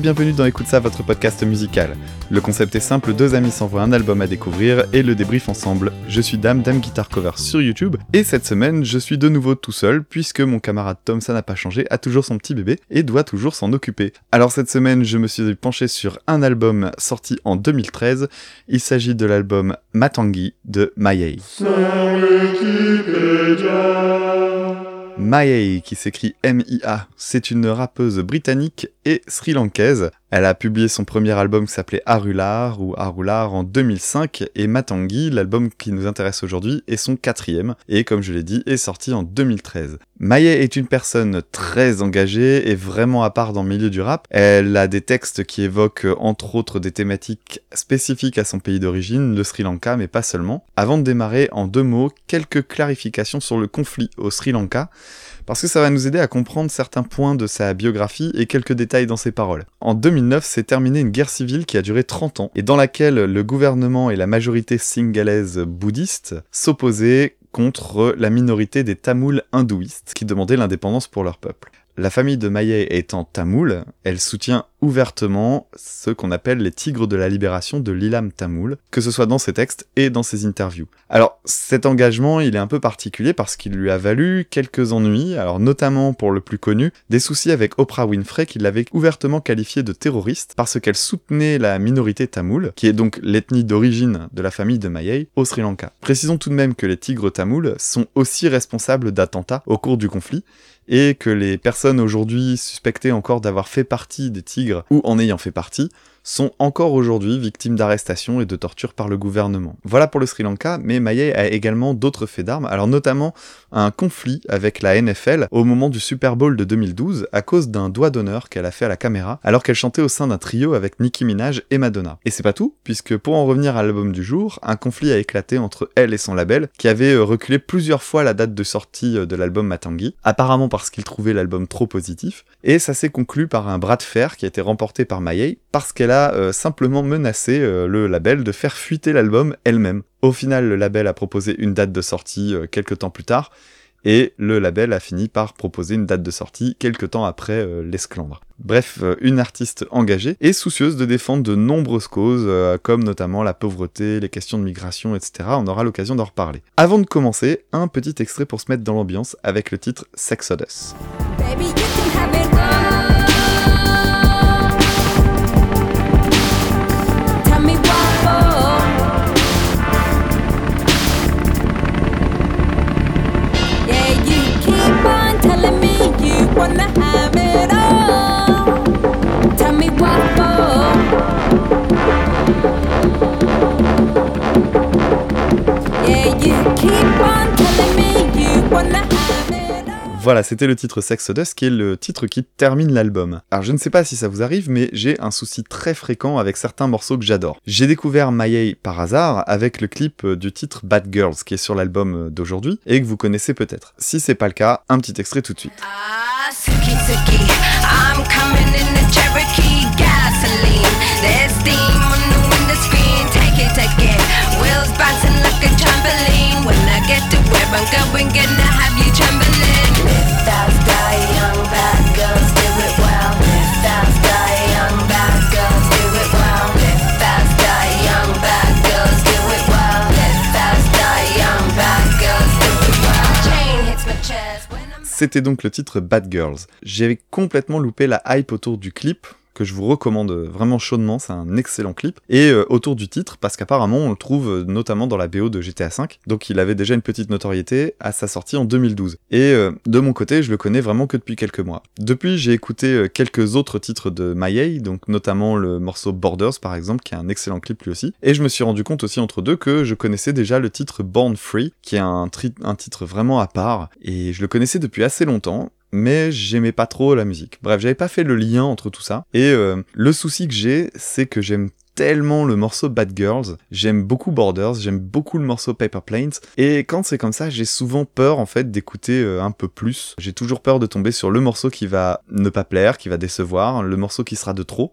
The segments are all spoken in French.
Bienvenue dans Écoute ça, votre podcast musical. Le concept est simple, deux amis s'envoient un album à découvrir et le débrief ensemble. Je suis Dame, Dame Guitar Cover sur YouTube, et cette semaine, je suis de nouveau tout seul, puisque mon camarade Tom, ça n'a pas changé, a toujours son petit bébé et doit toujours s'en occuper. Alors cette semaine, je me suis penché sur un album sorti en 2013, il s'agit de l'album Matangi de Mayei. Mayei, qui s'écrit M-I-A, c'est une rappeuse britannique et sri-lankaise. Elle a publié son premier album qui s'appelait Arular ou Arular en 2005 et Matangi, l'album qui nous intéresse aujourd'hui, est son quatrième et comme je l'ai dit, est sorti en 2013. Mayei est une personne très engagée et vraiment à part dans le milieu du rap. Elle a des textes qui évoquent entre autres des thématiques spécifiques à son pays d'origine, le Sri Lanka, mais pas seulement. Avant de démarrer, en deux mots, quelques clarifications sur le conflit au Sri Lanka parce que ça va nous aider à comprendre certains points de sa biographie et quelques détails dans ses paroles. En 2009, s'est terminée une guerre civile qui a duré 30 ans, et dans laquelle le gouvernement et la majorité singalaise bouddhiste s'opposaient contre la minorité des Tamouls hindouistes qui demandaient l'indépendance pour leur peuple. La famille de Maillet étant tamoul, elle soutient ouvertement ce qu'on appelle les tigres de la libération de l'Ilam tamoul, que ce soit dans ses textes et dans ses interviews. Alors cet engagement, il est un peu particulier parce qu'il lui a valu quelques ennuis, alors notamment pour le plus connu, des soucis avec Oprah Winfrey qui l'avait ouvertement qualifié de terroriste parce qu'elle soutenait la minorité tamoul, qui est donc l'ethnie d'origine de la famille de Maillet, au Sri Lanka. Précisons tout de même que les tigres tamouls sont aussi responsables d'attentats au cours du conflit, et que les personnes aujourd'hui suspectées encore d'avoir fait partie des tigres ou en ayant fait partie sont encore aujourd'hui victimes d'arrestations et de tortures par le gouvernement. Voilà pour le Sri Lanka, mais Maye a également d'autres faits d'armes, alors notamment un conflit avec la NFL au moment du Super Bowl de 2012 à cause d'un doigt d'honneur qu'elle a fait à la caméra alors qu'elle chantait au sein d'un trio avec Nicki Minaj et Madonna. Et c'est pas tout, puisque pour en revenir à l'album du jour, un conflit a éclaté entre elle et son label qui avait euh, reculé plusieurs fois la date de sortie euh, de l'album Matangi, apparemment parce qu'il trouvait l'album trop positif, et ça s'est conclu par un bras de fer qui a été remporté par Mayei parce qu'elle a euh, simplement menacé euh, le label de faire fuiter l'album elle-même. Au final, le label a proposé une date de sortie euh, quelques temps plus tard, et le label a fini par proposer une date de sortie quelques temps après l'esclandre. Bref, une artiste engagée et soucieuse de défendre de nombreuses causes, comme notamment la pauvreté, les questions de migration, etc. On aura l'occasion d'en reparler. Avant de commencer, un petit extrait pour se mettre dans l'ambiance avec le titre Sexodus. Voilà, c'était le titre Sex qui est le titre qui termine l'album. Alors je ne sais pas si ça vous arrive, mais j'ai un souci très fréquent avec certains morceaux que j'adore. J'ai découvert Mayei par hasard avec le clip du titre Bad Girls qui est sur l'album d'aujourd'hui et que vous connaissez peut-être. Si c'est pas le cas, un petit extrait tout de suite. C'était donc le titre Bad Girls. J'avais complètement loupé la hype autour du clip, que je vous recommande vraiment chaudement, c'est un excellent clip, et euh, autour du titre, parce qu'apparemment on le trouve euh, notamment dans la BO de GTA V, donc il avait déjà une petite notoriété à sa sortie en 2012. Et euh, de mon côté, je le connais vraiment que depuis quelques mois. Depuis, j'ai écouté quelques autres titres de Mayei, donc notamment le morceau Borders par exemple, qui est un excellent clip lui aussi, et je me suis rendu compte aussi entre deux que je connaissais déjà le titre Born Free, qui est un, un titre vraiment à part, et je le connaissais depuis assez longtemps, mais j'aimais pas trop la musique. Bref, j'avais pas fait le lien entre tout ça. Et euh, le souci que j'ai, c'est que j'aime tellement le morceau Bad Girls, j'aime beaucoup Borders, j'aime beaucoup le morceau Paper Planes, et quand c'est comme ça, j'ai souvent peur en fait d'écouter euh, un peu plus. J'ai toujours peur de tomber sur le morceau qui va ne pas plaire, qui va décevoir, le morceau qui sera de trop.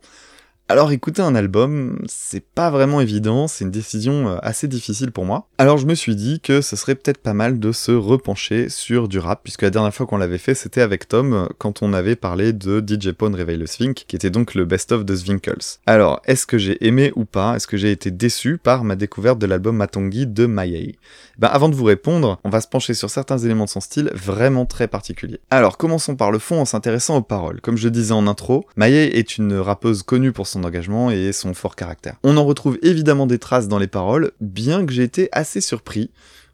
Alors écouter un album, c'est pas vraiment évident, c'est une décision euh, assez difficile pour moi. Alors je me suis dit que ce serait peut-être pas mal de se repencher sur du rap, puisque la dernière fois qu'on l'avait fait, c'était avec Tom, quand on avait parlé de DJ Pone Réveille le Sphinx, qui était donc le best-of de Svinkles. Alors, est-ce que j'ai aimé ou pas? Est-ce que j'ai été déçu par ma découverte de l'album Matongi de Mayei ben, Avant de vous répondre, on va se pencher sur certains éléments de son style vraiment très particuliers. Alors, commençons par le fond en s'intéressant aux paroles. Comme je disais en intro, Mayei est une rappeuse connue pour son engagement et son fort caractère. On en retrouve évidemment des traces dans les paroles, bien que j'ai été assez surpris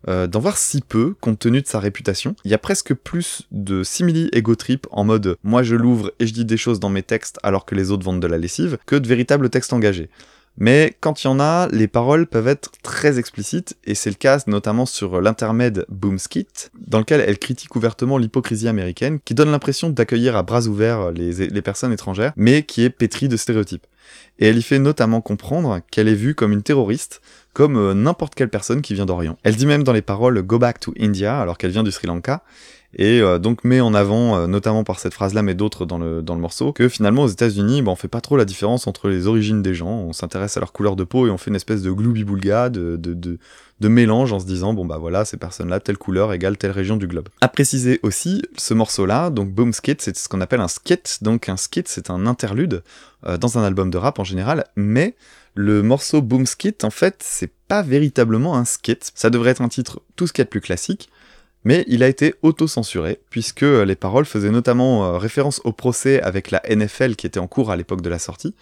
euh, d'en voir si peu compte tenu de sa réputation. Il y a presque plus de simili ego trip en mode moi je l'ouvre et je dis des choses dans mes textes alors que les autres vendent de la lessive que de véritables textes engagés. Mais quand il y en a, les paroles peuvent être très explicites, et c'est le cas notamment sur l'intermède Boomskit, dans lequel elle critique ouvertement l'hypocrisie américaine, qui donne l'impression d'accueillir à bras ouverts les, personnes étrangères, mais qui est pétrie de stéréotypes. Et elle y fait notamment comprendre qu'elle est vue comme une terroriste, comme euh, n'importe quelle personne qui vient d'Orient. Elle dit même dans les paroles Go back to India, alors qu'elle vient du Sri Lanka, et euh, donc met en avant, euh, notamment par cette phrase-là, mais d'autres dans le, dans le morceau, que finalement aux États-Unis, bah, on fait pas trop la différence entre les origines des gens, on s'intéresse à leur couleur de peau et on fait une espèce de gloubi-boulga, de, de, de, mélange en se disant, bon bah voilà, ces personnes-là, telle couleur égale telle région du globe. À préciser aussi, ce morceau-là, donc Boom Skit, c'est ce qu'on appelle un skit, donc un skit c'est un interlude euh, dans un album de rap en général, mais le morceau Boom Skit, en fait, c'est pas véritablement un skit, ça devrait être un titre tout de plus classique, mais il a été auto-censuré, puisque euh, les paroles faisaient notamment euh, référence au procès avec la NFL qui était en cours à l'époque de la sortie,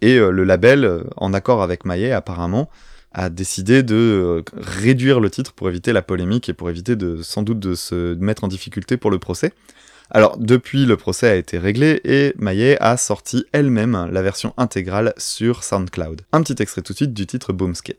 et euh, le label, en accord avec Maillet apparemment, a décidé de réduire le titre pour éviter la polémique et pour éviter sans doute de se mettre en difficulté pour le procès. Alors, depuis, le procès a été réglé et Maillet a sorti elle-même la version intégrale sur SoundCloud. Un petit extrait tout de suite du titre Boomskit.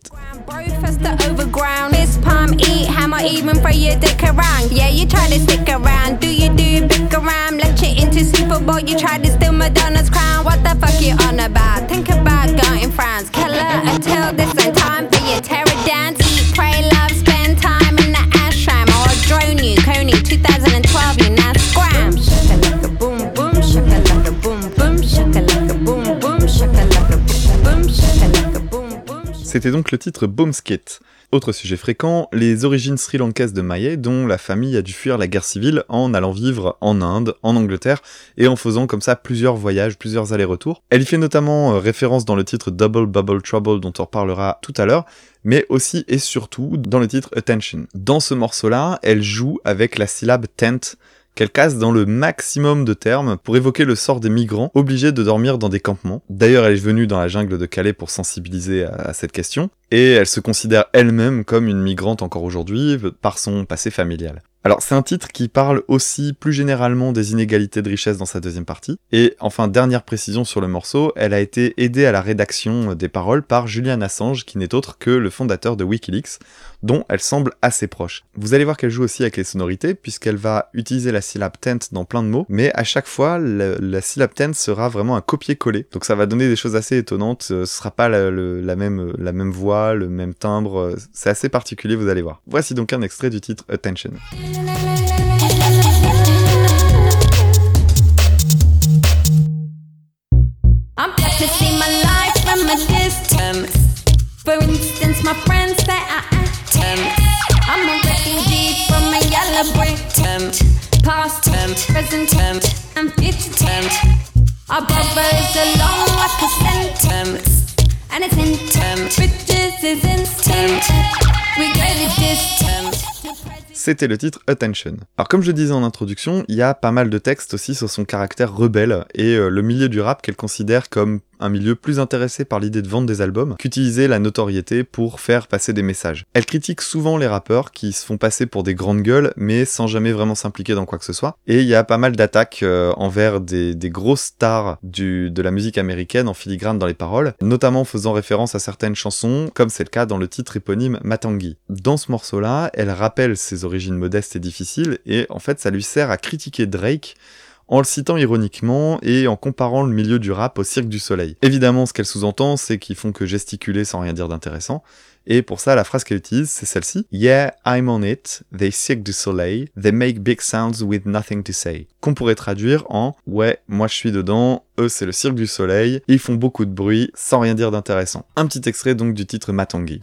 C'était donc le titre Boomskit. Autre sujet fréquent, les origines sri-lankaises de Maye, dont la famille a dû fuir la guerre civile en allant vivre en Inde, en Angleterre, et en faisant comme ça plusieurs voyages, plusieurs allers-retours. Elle y fait notamment euh, référence dans le titre Double Bubble Trouble dont on reparlera tout à l'heure, mais aussi et surtout dans le titre Attention. Dans ce morceau-là, elle joue avec la syllabe tent, qu'elle casse dans le maximum de termes pour évoquer le sort des migrants obligés de dormir dans des campements. D'ailleurs, elle est venue dans la jungle de Calais pour sensibiliser à, cette question, et elle se considère elle-même comme une migrante encore aujourd'hui par son passé familial. Alors c'est un titre qui parle aussi plus généralement des inégalités de richesse dans sa deuxième partie. Et enfin, dernière précision sur le morceau, elle a été aidée à la rédaction des paroles par Julian Assange, qui n'est autre que le fondateur de Wikileaks, dont elle semble assez proche. Vous allez voir qu'elle joue aussi avec les sonorités, puisqu'elle va utiliser la syllabe tent dans plein de mots, mais à chaque fois, la, syllabe tent sera vraiment un copier-coller. Donc ça va donner des choses assez étonnantes, ce sera pas même, la même voix, le même timbre, c'est assez particulier, vous allez voir. Voici donc un extrait du titre Attention. I'm to see my life from a distance. For instance, my friends say I am I'm a refugee from a yellow brick tent. Past tent, present tent, and future tent. Our brother is along like a sentence. And it's intent. Riches is instant. C'était le titre Attention. Alors comme je disais en introduction, il y a pas mal de textes aussi sur son caractère rebelle et euh, le milieu du rap qu'elle considère comme un milieu plus intéressé par l'idée de vendre des albums qu'utiliser la notoriété pour faire passer des messages. Elle critique souvent les rappeurs qui se font passer pour des grandes gueules mais sans jamais vraiment s'impliquer dans quoi que ce soit. Et il y a pas mal d'attaques euh, envers des, grosses stars de la musique américaine en filigrane dans les paroles, notamment faisant référence à certaines chansons, comme c'est le cas dans le titre éponyme Matangi. Dans ce morceau-là, elle rappelle ses origines modestes et difficiles et en fait ça lui sert à critiquer Drake en le citant ironiquement et en comparant le milieu du rap au Cirque du Soleil. Évidemment, ce qu'elle sous-entend, c'est qu'ils font que gesticuler sans rien dire d'intéressant, et pour ça, la phrase qu'elle utilise, c'est celle-ci. Yeah, I'm on it. They Cirque du Soleil. They make big sounds with nothing to say. Qu'on pourrait traduire en Ouais, moi je suis dedans. Eux, c'est le Cirque du Soleil. Ils font beaucoup de bruit sans rien dire d'intéressant. Un petit extrait donc du titre Matangi.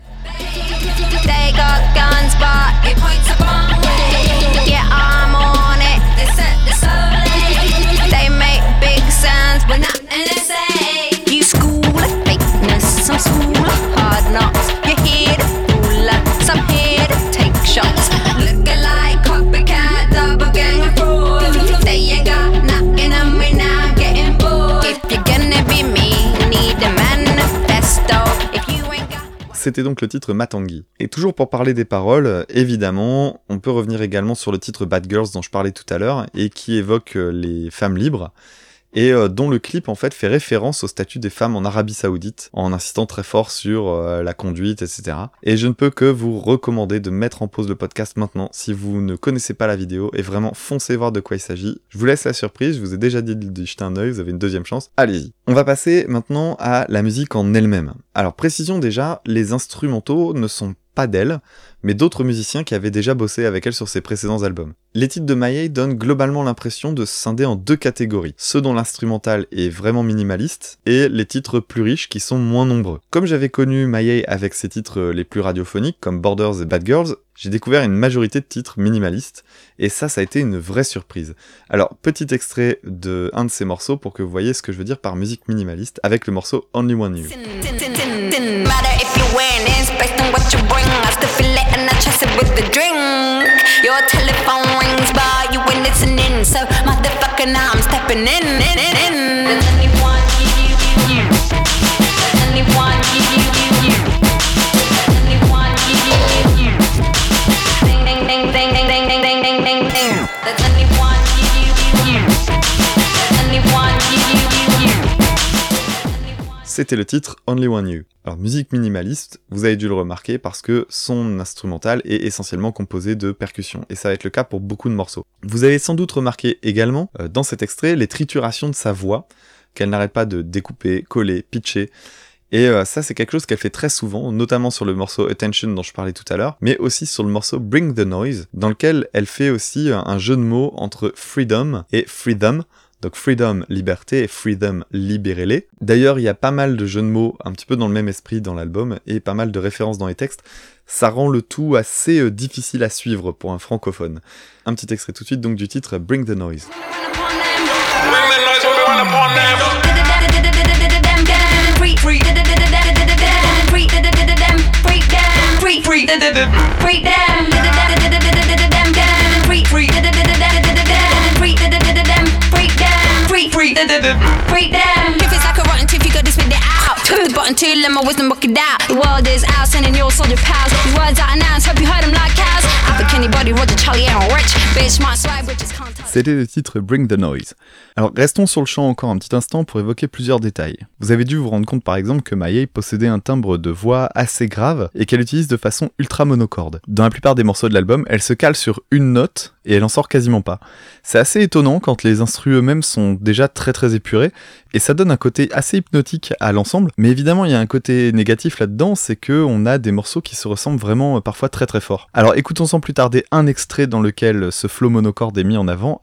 C'était donc le titre Matangi. Et toujours pour parler des paroles, évidemment, on peut revenir également sur le titre Bad Girls dont je parlais tout à l'heure et qui évoque euh, les femmes libres et euh, dont le clip en fait fait référence au statut des femmes en Arabie Saoudite en insistant très fort sur euh, la conduite, etc. Et je ne peux que vous recommander de mettre en pause le podcast maintenant si vous ne connaissez pas la vidéo et vraiment foncez voir de quoi il s'agit. Je vous laisse la surprise, je vous ai déjà dit d'y jeter un œil, vous avez une deuxième chance, allez-y. On va passer maintenant à la musique en elle-même. Alors précision déjà, les instrumentaux ne sont pas d'elle, mais d'autres musiciens qui avaient déjà bossé avec elle sur ses précédents albums. Les titres de Maye donnent globalement l'impression de se scinder en deux catégories, ceux dont l'instrumental est vraiment minimaliste, et les titres plus riches qui sont moins nombreux. Comme j'avais connu Maye avec ses titres les plus radiophoniques, comme Borders et Bad Girls, j'ai découvert une majorité de titres minimalistes, et ça, ça a été une vraie surprise. Alors, petit extrait de un de ces morceaux pour que vous voyez ce que je veux dire par musique minimaliste, avec le morceau Only One You. Based on what you bring. I still feel it and I chase it with the drink. Your telephone rings, but you ain't listening. So, motherfucker, now I'm stepping in. in, in, in. C'était le titre Only One You. Alors musique minimaliste, vous avez dû le remarquer parce que son instrumental est essentiellement composé de percussions, et ça va être le cas pour beaucoup de morceaux. Vous avez sans doute remarqué également euh, dans cet extrait les triturations de sa voix, qu'elle n'arrête pas de découper, coller, pitcher, et euh, ça c'est quelque chose qu'elle fait très souvent, notamment sur le morceau Attention dont je parlais tout à l'heure, mais aussi sur le morceau Bring the Noise, dans lequel elle fait aussi un jeu de mots entre freedom et freedom, donc freedom, liberté, et freedom, libérez-les. D'ailleurs, il y a pas mal de jeux de mots un petit peu dans le même esprit dans l'album, et pas mal de références dans les textes. Ça rend le tout assez euh, difficile à suivre pour un francophone. Un petit extrait tout de suite donc du titre Bring the Noise. Run them. If it's like a rotten tooth, you gotta spit it out. Twist the button to let my wisdom work it out. The world is out, sending your soldier pals. Words I announce, hope you heard them like cows. Think anybody, Roger, Charlie, and Rich. Bitch, bitches can't touch. C'était le titre Bring the Noise. Alors restons sur le chant encore un petit instant pour évoquer plusieurs détails. Vous avez dû vous rendre compte par exemple que Maye possédait un timbre de voix assez grave et qu'elle utilise de façon ultra monocorde. Dans la plupart des morceaux de l'album, elle se cale sur une note et elle en sort quasiment pas. C'est assez étonnant quand les instrus eux-mêmes sont déjà très très épurés et ça donne un côté assez hypnotique à l'ensemble. Mais évidemment, il y a un côté négatif là-dedans, c'est que on a des morceaux qui se ressemblent vraiment euh, parfois très très fort. Alors écoutons sans plus tarder un extrait dans lequel ce flow monocorde est mis en avant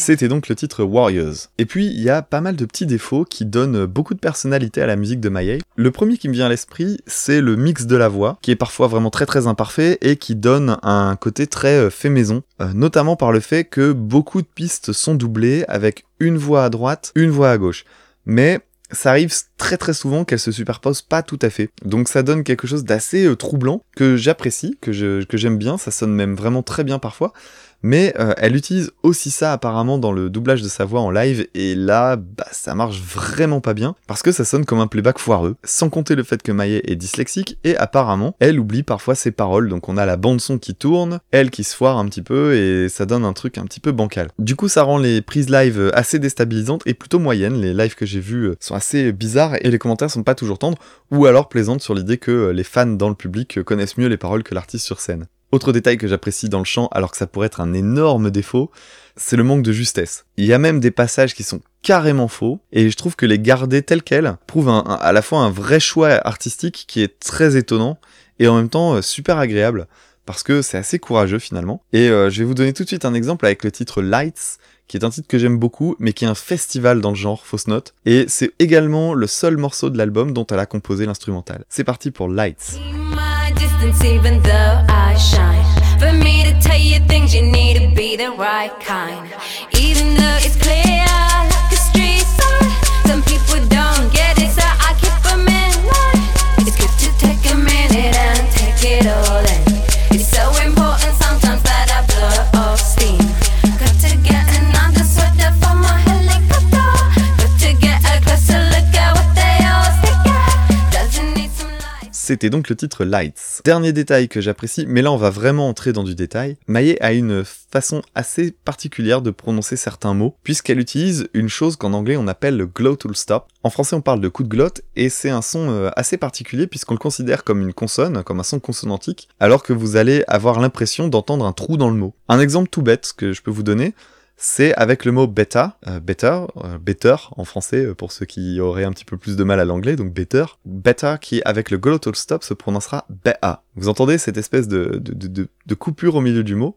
C'était donc le titre Warriors. Et puis, il y a pas mal de petits défauts qui donnent beaucoup de personnalité à la musique de Maye. Le premier qui me vient à l'esprit, c'est le mix de la voix, qui est parfois vraiment très très imparfait et qui donne un côté très euh, fait maison, euh, notamment par le fait que beaucoup de pistes sont doublées avec une voix à droite, une voix à gauche. Mais ça arrive très très souvent qu'elles se superposent pas tout à fait. Donc ça donne quelque chose d'assez euh, troublant, que j'apprécie, que j'aime bien, ça sonne même vraiment très bien parfois, Mais euh, elle utilise aussi ça apparemment dans le doublage de sa voix en live, et là, bah, ça marche vraiment pas bien, parce que ça sonne comme un playback foireux, sans compter le fait que Maillet est dyslexique, et apparemment, elle oublie parfois ses paroles, donc on a la bande son qui tourne, elle qui se foire un petit peu, et ça donne un truc un petit peu bancal. Du coup, ça rend les prises live assez déstabilisantes et plutôt moyennes, les lives que j'ai vus euh, sont assez bizarres, et les commentaires sont pas toujours tendres, ou alors plaisantes sur l'idée que euh, les fans dans le public euh, connaissent mieux les paroles que l'artiste sur scène. Autre détail que j'apprécie dans le chant, alors que ça pourrait être un énorme défaut, c'est le manque de justesse. Il y a même des passages qui sont carrément faux, et je trouve que les garder tels quels prouve un- un- à la fois un vrai choix artistique qui est très étonnant, et en même temps euh, super agréable, parce que c'est assez courageux finalement. Et euh, je vais vous donner tout de suite un exemple avec le titre Lights, qui est un titre que j'aime beaucoup, mais qui est un festival dans le genre fausse note, et c'est également le seul morceau de l'album dont elle a composé l'instrumental. C'est parti pour Lights. Distance even though I shine. For me to tell you things, you need to be the right kind. Even though it's clear, C'était donc le titre Lights. Dernier détail que j'apprécie, mais là on va vraiment entrer dans du détail. Maillet a une façon assez particulière de prononcer certains mots, puisqu'elle utilise une chose qu'en anglais on appelle le glottal stop. En français on parle de coup de glotte, et c'est un son euh, assez particulier puisqu'on le considère comme une consonne, comme un son consonantique, alors que vous allez avoir l'impression d'entendre un trou dans le mot. Un exemple tout bête que je peux vous donner, c'est avec le mot beta, euh, better, euh, better en français euh, pour ceux qui auraient un petit peu plus de mal à l'anglais, donc better, better qui avec le glottal stop se prononcera BA. Vous entendez cette espèce de- de- de coupure au milieu du mot?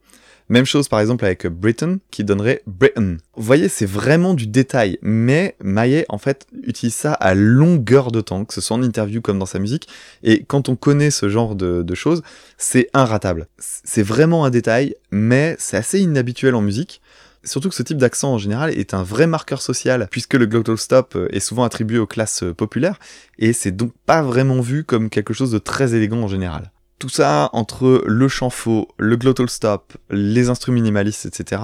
Même chose par exemple avec Britain qui donnerait Britain. Vous voyez, c'est vraiment du détail, mais Maillet en fait utilise ça à longueur de temps, que ce soit en interview comme dans sa musique, et quand on connaît ce genre de, de choses, c'est inratable. C'est vraiment un détail, mais c'est assez inhabituel en musique. Surtout que ce type d'accent en général est un vrai marqueur social, puisque le glottal stop euh, est souvent attribué aux classes euh, populaires, et c'est donc pas vraiment vu comme quelque chose de très élégant en général. Tout ça entre le chant faux, le glottal stop, les instruments minimalistes, etc.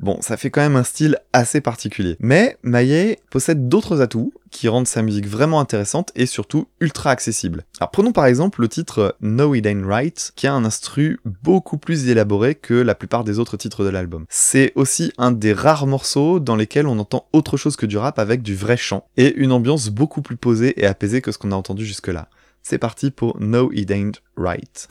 Bon, ça fait quand même un style assez particulier. Mais Maillet possède d'autres atouts qui rendent sa musique vraiment intéressante et surtout ultra accessible. Alors prenons par exemple le titre No It Ain't Right, qui a un instru beaucoup plus élaboré que la plupart des autres titres de l'album. C'est aussi un des rares morceaux dans lesquels on entend autre chose que du rap avec du vrai chant et une ambiance beaucoup plus posée et apaisée que ce qu'on a entendu jusque-là. C'est parti pour No It Ain't Right.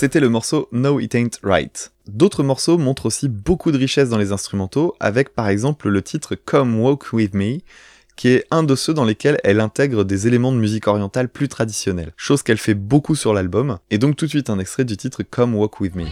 C'était le morceau No It Ain't Right. D'autres morceaux montrent aussi beaucoup de richesse dans les instrumentaux, avec par exemple le titre Come Walk With Me, qui est un de ceux dans lesquels elle intègre des éléments de musique orientale plus traditionnels, chose qu'elle fait beaucoup sur l'album, et donc tout de suite un extrait du titre Come Walk With Me.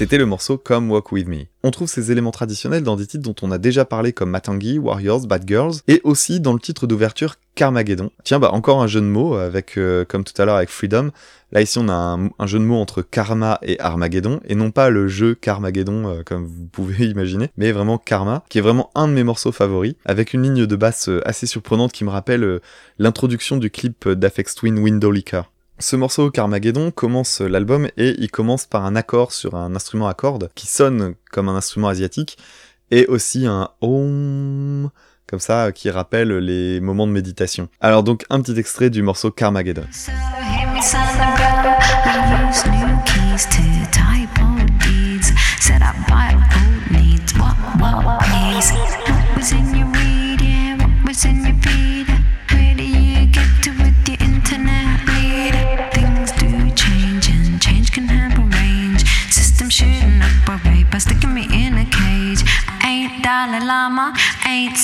C'était le morceau Come Walk With Me. On trouve ces éléments traditionnels dans des titres dont on a déjà parlé comme Matangi, Warriors, Bad Girls, et aussi dans le titre d'ouverture Carmageddon. Tiens, bah encore un jeu de mots avec, euh, comme tout à l'heure avec Freedom. Là ici on a un, jeu de mots entre Karma et Armageddon, et non pas le jeu Carmageddon euh, comme vous pouvez imaginer, mais vraiment Karma, qui est vraiment un de mes morceaux favoris, avec une ligne de basse euh, assez surprenante qui me rappelle euh, l'introduction du clip d'Afex Twin Window Liquor. Ce morceau Carmageddon commence l'album et il commence par un accord sur un instrument à cordes qui sonne comme un instrument asiatique et aussi un om comme ça qui rappelle les moments de méditation. Alors donc un petit extrait du morceau Carmageddon. Needs. What, what, please? llama. Ain't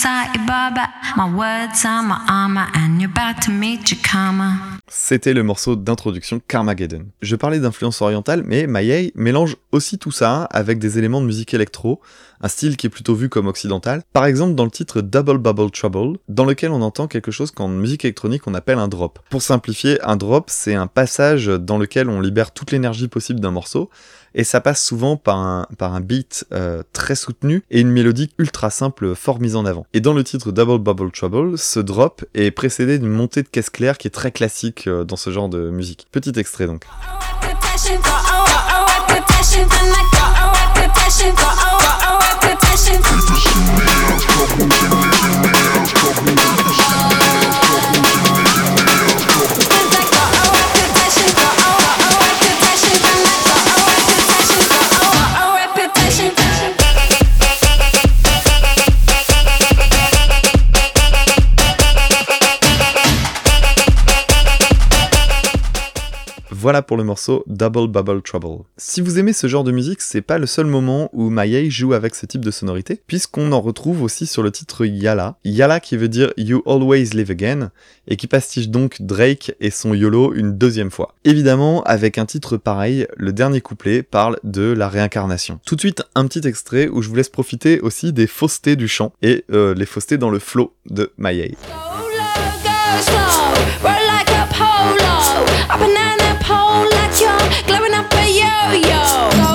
barber. My words are my armor, and you're about to meet. C'était le morceau d'introduction Carmageddon. Je parlais d'influence orientale, mais Mayei mélange aussi tout ça avec des éléments de musique électro, un style qui est plutôt vu comme occidental. Par exemple dans le titre Double Bubble Trouble, dans lequel on entend quelque chose qu'en musique électronique on appelle un drop. Pour simplifier, un drop c'est un passage dans lequel on libère toute l'énergie possible d'un morceau, et ça passe souvent par un, beat euh, très soutenu et une mélodie ultra simple fort mise en avant. Et dans le titre Double Bubble Trouble, ce drop est précédé d'une montée de caisse claire qui est très classique euh, dans ce genre de musique. Petit extrait donc. Voilà pour le morceau Double Bubble Trouble. Si vous aimez ce genre de musique, c'est pas le seul moment où Mayei joue avec ce type de sonorité, puisqu'on en retrouve aussi sur le titre Yala. Yala qui veut dire You Always Live Again, et qui pastiche donc Drake et son YOLO une deuxième fois. Évidemment, avec un titre pareil, le dernier couplet parle de la réincarnation. Tout de suite, un petit extrait où je vous laisse profiter aussi des faussetés du chant, et euh, les faussetés dans le flow de Mayei. Up and pole you're glowing up a yo-yo. Go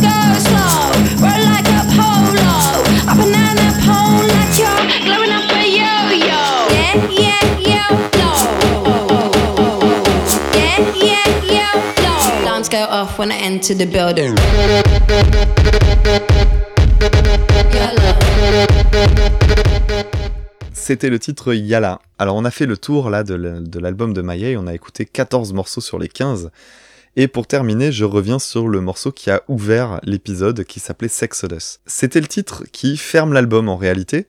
go slow, roll like a polo. Pole you're glowing up a yo-yo. Yeah, yeah, yo-yo. Yeah, yeah. Alarms go off when I enter the building. C'était le titre Yala. Alors on a fait le tour là de l'album de Mayei, on a écouté 14 morceaux sur les 15. Et pour terminer, je reviens sur le morceau qui a ouvert l'épisode qui s'appelait Sexodus. C'était le titre qui ferme l'album en réalité,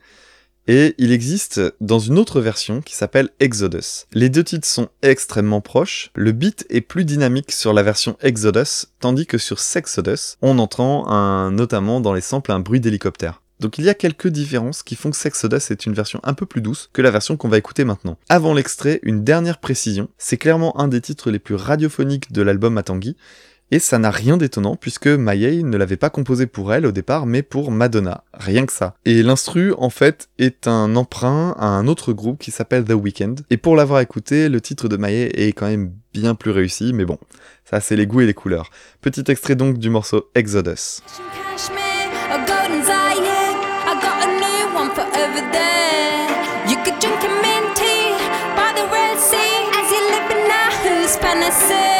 et il existe dans une autre version qui s'appelle Exodus. Les deux titres sont extrêmement proches, le beat est plus dynamique sur la version Exodus, tandis que sur Sexodus, on entend un, notamment dans les samples un bruit d'hélicoptère. Donc il y a quelques différences qui font que Sexodus est une version un peu plus douce que la version qu'on va écouter maintenant. Avant l'extrait, une dernière précision, c'est clairement un des titres les plus radiophoniques de l'album Matangi, et ça n'a rien d'étonnant puisque Mayei ne l'avait pas composé pour elle au départ mais pour Madonna, rien que ça. Et l'instru en fait est un emprunt à un autre groupe qui s'appelle The Weeknd, et pour l'avoir écouté, le titre de Mayei est quand même bien plus réussi, mais bon, ça c'est les goûts et les couleurs. Petit extrait donc du morceau Exodus. A new one for over there. You could drink a mint tea by the Red Sea as you're living now. Who's Panacea?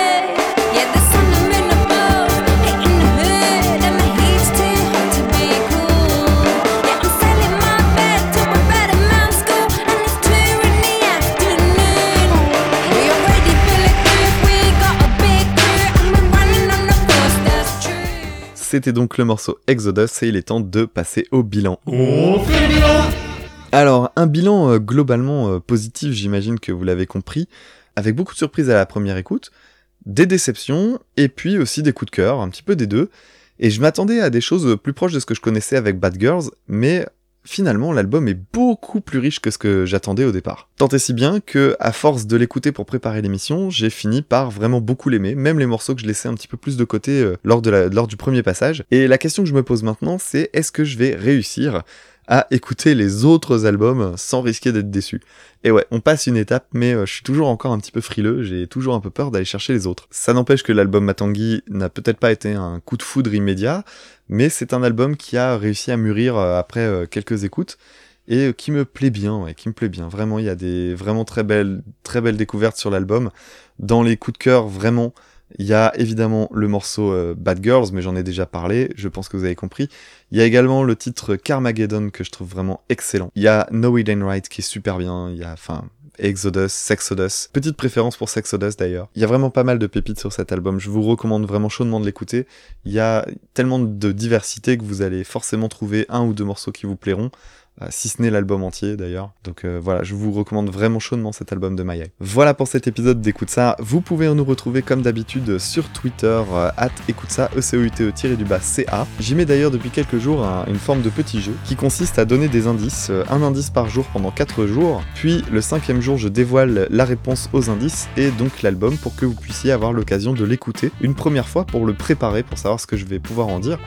C'était donc le morceau Exodus et il est temps de passer au bilan. Alors, un bilan euh, globalement euh, positif, j'imagine que vous l'avez compris, avec beaucoup de surprises à la première écoute, des déceptions et puis aussi des coups de cœur, un petit peu des deux. Et je m'attendais à des choses plus proches de ce que je connaissais avec Bad Girls, mais finalement l'album est beaucoup plus riche que ce que j'attendais au départ. Tant et si bien que, à force de l'écouter pour préparer l'émission, j'ai fini par vraiment beaucoup l'aimer, même les morceaux que je laissais un petit peu plus de côté euh, lors, de lors du premier passage. Et la question que je me pose maintenant, c'est est-ce que je vais réussir à écouter les autres albums sans risquer d'être déçu. Et ouais, on passe une étape, mais euh, je suis toujours encore un petit peu frileux, j'ai toujours un peu peur d'aller chercher les autres. Ça n'empêche que l'album Matangi n'a peut-être pas été un coup de foudre immédiat, mais c'est un album qui a réussi à mûrir euh, après euh, quelques écoutes et qui me plaît bien, ouais, qui me plaît bien. Vraiment, il y a des vraiment très belles, très belles découvertes sur l'album. Dans les coups de cœur, vraiment, il y a évidemment le morceau euh, Bad Girls, mais j'en ai déjà parlé, je pense que vous avez compris. Il y a également le titre Carmageddon que je trouve vraiment excellent. Il y a No It Ain't Right qui est super bien, il y a, enfin, Exodus, Sexodus. Petite préférence pour Sexodus d'ailleurs. Il y a vraiment pas mal de pépites sur cet album, je vous recommande vraiment chaudement de l'écouter. Il y a tellement de diversité que vous allez forcément trouver un ou deux morceaux qui vous plairont. Euh, si ce n'est l'album entier d'ailleurs. Donc euh, voilà, je vous recommande vraiment chaudement cet album de Maïa. Voilà pour cet épisode d'Écoute ça. Vous pouvez nous retrouver comme d'habitude sur Twitter, euh, at écoute ça, e c o du bas. J'y mets d'ailleurs depuis quelques jours un- une forme de petit jeu qui consiste à donner des indices, un indice par jour pendant 4 jours, puis le cinquième jour je dévoile la réponse aux indices et donc l'album pour que vous puissiez avoir l'occasion de l'écouter une première fois pour le préparer, pour savoir ce que je vais pouvoir en dire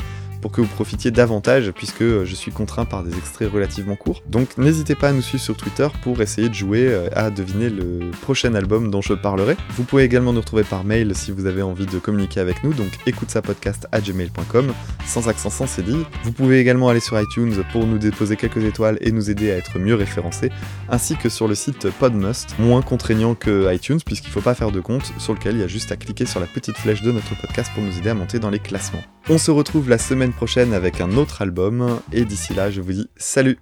pour que vous profitiez davantage puisque euh, je suis contraint par des extraits relativement courts. Donc n'hésitez pas à nous suivre sur Twitter pour essayer de jouer euh, à deviner le prochain album dont je parlerai. Vous pouvez également nous retrouver par mail si vous avez envie de communiquer avec nous, donc écoute ça podcast à gmail.com, sans accent, sans cédille. Vous pouvez également aller sur iTunes pour nous déposer quelques étoiles et nous aider à être mieux référencés, ainsi que sur le site Podmust, moins contraignant que iTunes puisqu'il ne faut pas faire de compte, sur lequel il y a juste à cliquer sur la petite flèche de notre podcast pour nous aider à monter dans les classements. On se retrouve la prochaine avec un autre album, et d'ici là je vous dis salut